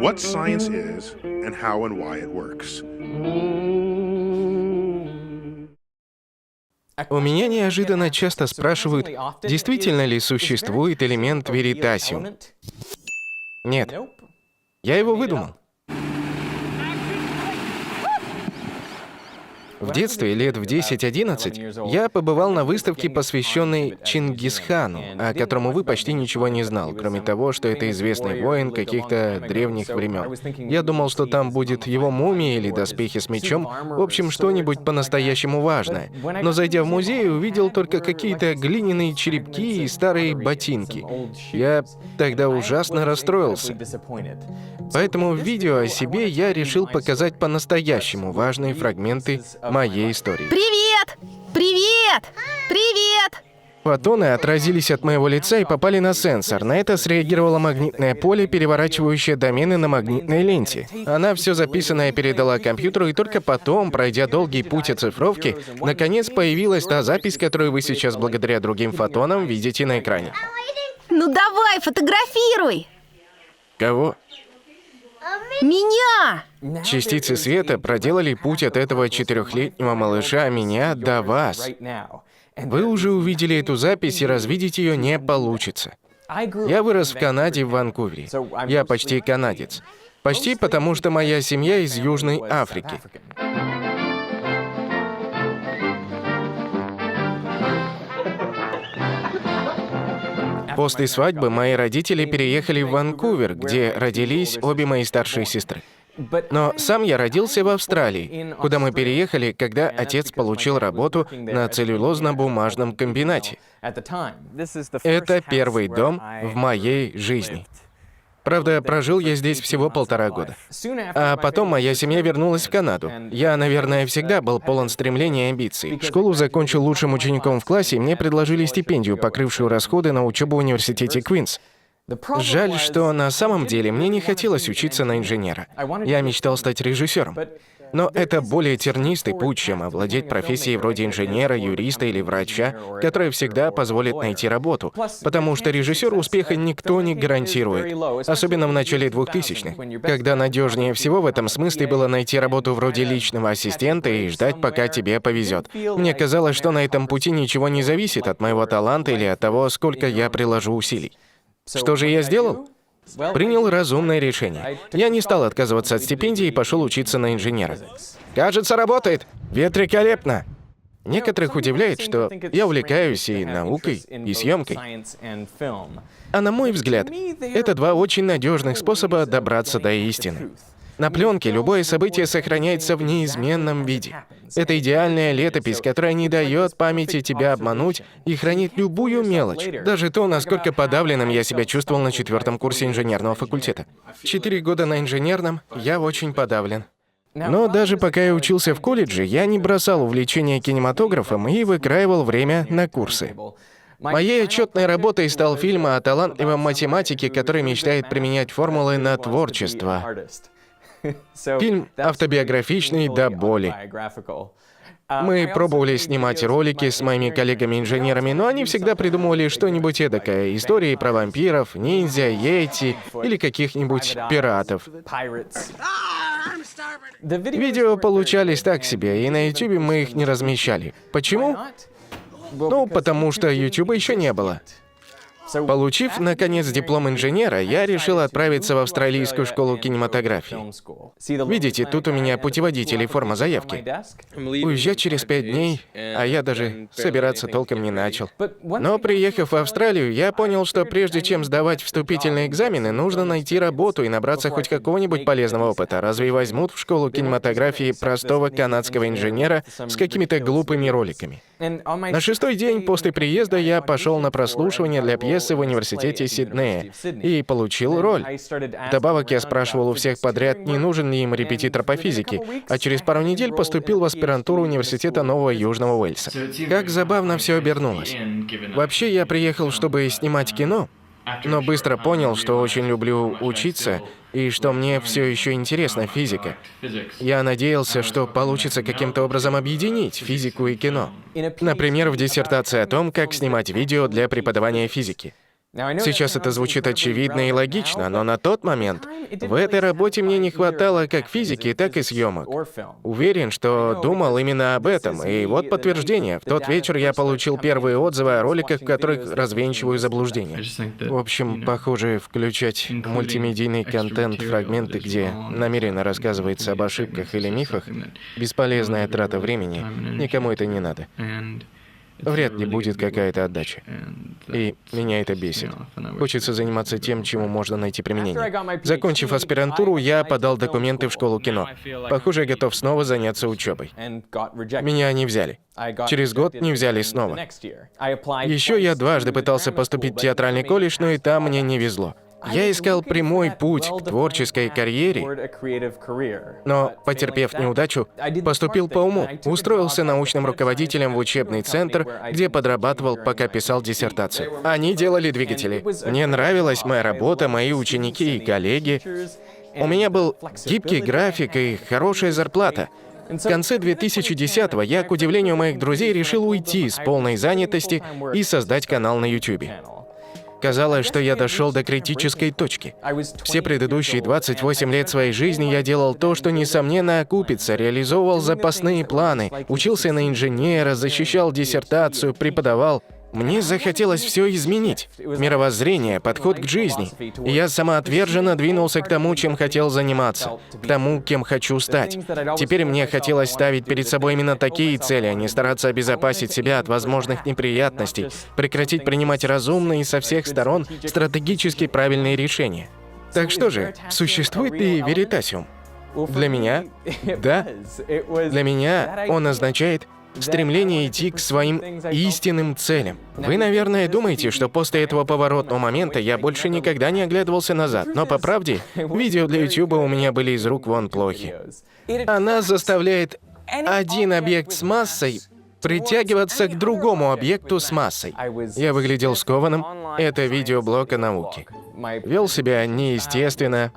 What science is and how and why it works. У меня неожиданно часто спрашивают, действительно ли существует элемент веритасиум. Нет, я его выдумал. В детстве, лет в 10-11, я побывал на выставке, посвященной Чингисхану, о котором, увы, почти ничего не знал, кроме того, что это известный воин каких-то древних времен. Я думал, что там будет его мумия или доспехи с мечом, в общем, что-нибудь по-настоящему важное. Но зайдя в музей, увидел только какие-то глиняные черепки и старые ботинки. Я тогда ужасно расстроился. Поэтому в видео о себе я решил показать по-настоящему важные фрагменты моей истории. Привет! Привет! Привет! Фотоны отразились от моего лица и попали на сенсор. На это среагировало магнитное поле, переворачивающее домены на магнитной ленте. Она все записанное передала компьютеру, и только потом, пройдя долгий путь оцифровки, наконец появилась та запись, которую вы сейчас благодаря другим фотонам видите на экране. Ну давай, фотографируй! Кого? Меня! Частицы света проделали путь от этого четырехлетнего малыша меня до вас. Вы уже увидели эту запись, и развидеть ее не получится. Я вырос в Канаде, в Ванкувере. Я почти канадец. Почти потому, что моя семья из Южной Африки. После свадьбы мои родители переехали в Ванкувер, где родились обе мои старшие сестры. Но сам я родился в Австралии, куда мы переехали, когда отец получил работу на целлюлозно-бумажном комбинате. Это первый дом в моей жизни. Правда, прожил я здесь всего полтора года. А потом моя семья вернулась в Канаду. Я, наверное, всегда был полон стремлений и амбиций. Школу закончил лучшим учеником в классе, и мне предложили стипендию, покрывшую расходы на учебу в университете Квинс. Жаль, что на самом деле мне не хотелось учиться на инженера. Я мечтал стать режиссером. Но это более тернистый путь, чем овладеть профессией вроде инженера, юриста или врача, которая всегда позволит найти работу, потому что режиссеру успеха никто не гарантирует, особенно в начале 2000-х, когда надежнее всего в этом смысле было найти работу вроде личного ассистента и ждать, пока тебе повезет. Мне казалось, что на этом пути ничего не зависит от моего таланта или от того, сколько я приложу усилий. Что же я сделал? Принял разумное решение. Я не стал отказываться от стипендии и пошел учиться на инженера. Кажется, работает. Великолепно. Некоторых удивляет, что я увлекаюсь и наукой, и съемкой. А на мой взгляд, это два очень надежных способа добраться до истины. На пленке любое событие сохраняется в неизменном виде. Это идеальная летопись, которая не дает памяти тебя обмануть и хранит любую мелочь, даже то, насколько подавленным я себя чувствовал на четвертом курсе инженерного факультета. Четыре года на инженерном, я очень подавлен. Но даже пока я учился в колледже, я не бросал увлечение кинематографом и выкраивал время на курсы. Моей отчетной работой стал фильм о талантливом математике, который мечтает применять формулы на творчество. Фильм автобиографичный до боли. Мы пробовали снимать ролики с моими коллегами-инженерами, но они всегда придумывали что-нибудь эдакое. Истории про вампиров, ниндзя, йети или каких-нибудь пиратов. Видео получались так себе, и на YouTube мы их не размещали. Почему? Ну, потому что YouTube еще не было. Получив, наконец, диплом инженера, я решил отправиться в австралийскую школу кинематографии. Видите, тут у меня путеводитель и форма заявки. Уезжать через пять дней, а я даже собираться толком не начал. Но приехав в Австралию, я понял, что прежде чем сдавать вступительные экзамены, нужно найти работу и набраться хоть какого-нибудь полезного опыта. Разве возьмут в школу кинематографии простого канадского инженера с какими-то глупыми роликами? На шестой день после приезда я пошел на прослушивание для пьесы в университете Сиднея и получил роль. Добавок я спрашивал у всех подряд, не нужен ли им репетитор по физике, а через пару недель поступил в аспирантуру университета Нового Южного Уэльса. Как забавно все обернулось. Вообще я приехал, чтобы снимать кино, но быстро понял, что очень люблю учиться и что мне все еще интересна физика. Я надеялся, что получится каким-то образом объединить физику и кино. Например, в диссертации о том, как снимать видео для преподавания физики. Сейчас это звучит очевидно и логично, но на тот момент в этой работе мне не хватало как физики, так и съемок. Уверен, что думал именно об этом, и вот подтверждение. В тот вечер я получил первые отзывы о роликах, в которых развенчиваю заблуждения. В общем, похоже, включать мультимедийный контент, фрагменты, где намеренно рассказывается об ошибках или мифах, бесполезная трата времени. Никому это не надо вряд ли будет какая-то отдача. И меня это бесит. Хочется заниматься тем, чему можно найти применение. Закончив аспирантуру, я подал документы в школу кино. Похоже, я готов снова заняться учебой. Меня не взяли. Через год не взяли снова. Еще я дважды пытался поступить в театральный колледж, но и там мне не везло. Я искал прямой путь к творческой карьере, но, потерпев неудачу, поступил по уму. Устроился научным руководителем в учебный центр, где подрабатывал, пока писал диссертацию. Они делали двигатели. Мне нравилась моя работа, мои ученики и коллеги. У меня был гибкий график и хорошая зарплата. В конце 2010-го я, к удивлению моих друзей, решил уйти с полной занятости и создать канал на YouTube. Казалось, что я дошел до критической точки. Все предыдущие 28 лет своей жизни я делал то, что, несомненно, окупится, реализовывал запасные планы, учился на инженера, защищал диссертацию, преподавал. Мне захотелось все изменить. Мировоззрение, подход к жизни. И я самоотверженно двинулся к тому, чем хотел заниматься, к тому, кем хочу стать. Теперь мне хотелось ставить перед собой именно такие цели, а не стараться обезопасить себя от возможных неприятностей, прекратить принимать разумные со всех сторон стратегически правильные решения. Так что же, существует ли веритасиум? Для меня – да. Для меня он означает стремление идти к своим истинным целям. Вы, наверное, думаете, что после этого поворотного момента я больше никогда не оглядывался назад, но по правде, видео для YouTube у меня были из рук вон плохи. Она заставляет один объект с массой притягиваться к другому объекту с массой. Я выглядел скованным. Это видеоблог о науке. Вел себя неестественно.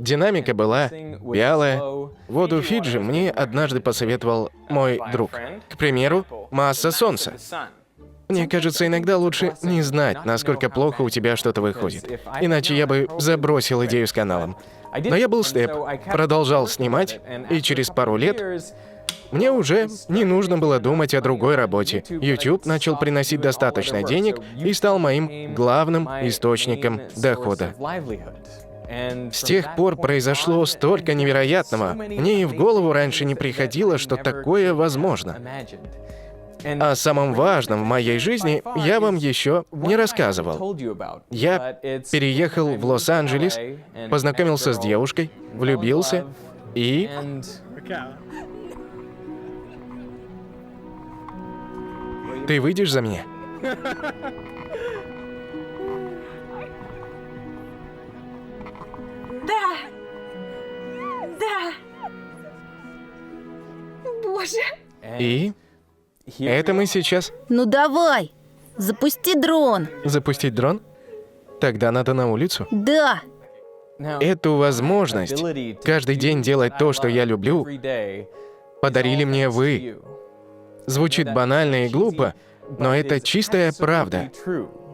Динамика была вялая. Воду Фиджи мне однажды посоветовал мой друг. К примеру, масса Солнца. Мне кажется, иногда лучше не знать, насколько плохо у тебя что-то выходит. Иначе я бы забросил идею с каналом. Но я был степ, продолжал снимать, и через пару лет мне уже не нужно было думать о другой работе. YouTube начал приносить достаточно денег и стал моим главным источником дохода. С тех пор произошло столько невероятного. Мне и в голову раньше не приходило, что такое возможно. О самом важном в моей жизни я вам еще не рассказывал. Я переехал в Лос-Анджелес, познакомился с девушкой, влюбился и... Ты выйдешь за меня? Да. Да. Боже. И? Это мы сейчас... Ну давай, запусти дрон. Запустить дрон? Тогда надо на улицу. Да. Эту возможность каждый день делать то, что я люблю, подарили мне вы. Звучит банально и глупо, но это чистая правда.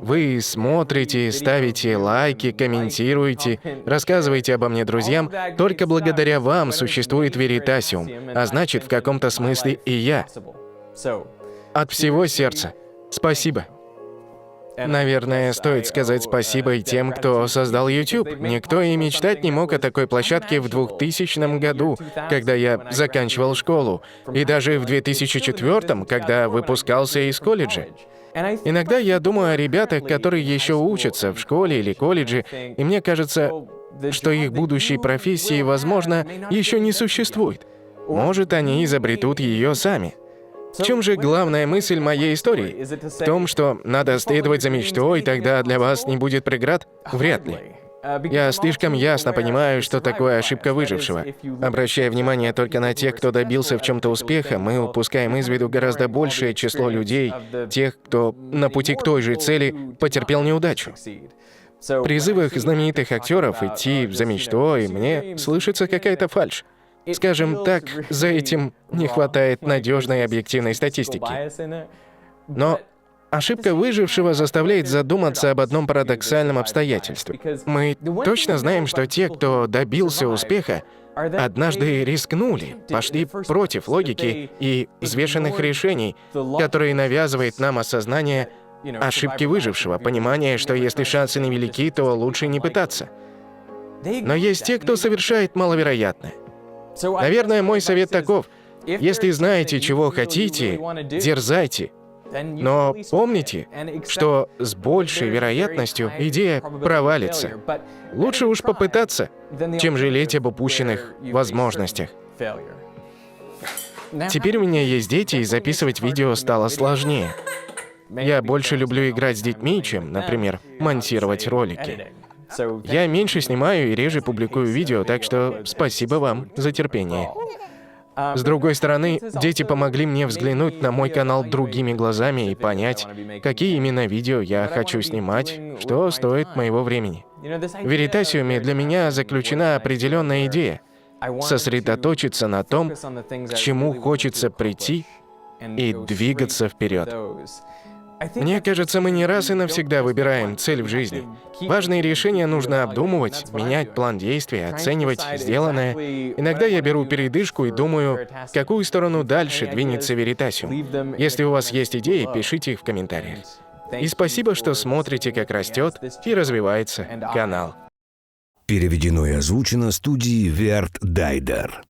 Вы смотрите, ставите лайки, комментируете, рассказываете обо мне друзьям. Только благодаря вам существует Веритасиум, а значит, в каком-то смысле и я. От всего сердца. Спасибо. Наверное, стоит сказать спасибо и тем, кто создал YouTube. Никто и мечтать не мог о такой площадке в 2000 году, когда я заканчивал школу, и даже в 2004, когда выпускался из колледжа. Иногда я думаю о ребятах, которые еще учатся в школе или колледже, и мне кажется, что их будущей профессии, возможно, еще не существует. Может, они изобретут ее сами. В чем же главная мысль моей истории? В том, что надо следовать за мечтой, тогда для вас не будет преград? Вряд ли. Я слишком ясно понимаю, что такое ошибка выжившего. Обращая внимание только на тех, кто добился в чем-то успеха, мы упускаем из виду гораздо большее число людей, тех, кто на пути к той же цели потерпел неудачу. В призывах знаменитых актеров идти за мечтой мне слышится какая-то фальшь. Скажем так, за этим не хватает надежной объективной статистики. Но Ошибка выжившего заставляет задуматься об одном парадоксальном обстоятельстве. Мы точно знаем, что те, кто добился успеха, однажды рискнули, пошли против логики и взвешенных решений, которые навязывает нам осознание ошибки выжившего, понимание, что если шансы невелики, то лучше не пытаться. Но есть те, кто совершает маловероятное. Наверное, мой совет таков. Если знаете, чего хотите, дерзайте. Но помните, что с большей вероятностью идея провалится. Лучше уж попытаться, чем жалеть об упущенных возможностях. Теперь у меня есть дети, и записывать видео стало сложнее. Я больше люблю играть с детьми, чем, например, монтировать ролики. Я меньше снимаю и реже публикую видео, так что спасибо вам за терпение. С другой стороны, дети помогли мне взглянуть на мой канал другими глазами и понять, какие именно видео я хочу снимать, что стоит моего времени. В Веритасиуме для меня заключена определенная идея — сосредоточиться на том, к чему хочется прийти, и двигаться вперед. Мне кажется, мы не раз и навсегда выбираем цель в жизни. Важные решения нужно обдумывать, менять план действий, оценивать сделанное. Иногда я беру передышку и думаю, в какую сторону дальше двинется Веритасиум. Если у вас есть идеи, пишите их в комментариях. И спасибо, что смотрите, как растет и развивается канал. Переведено и озвучено студией Верт Дайдер.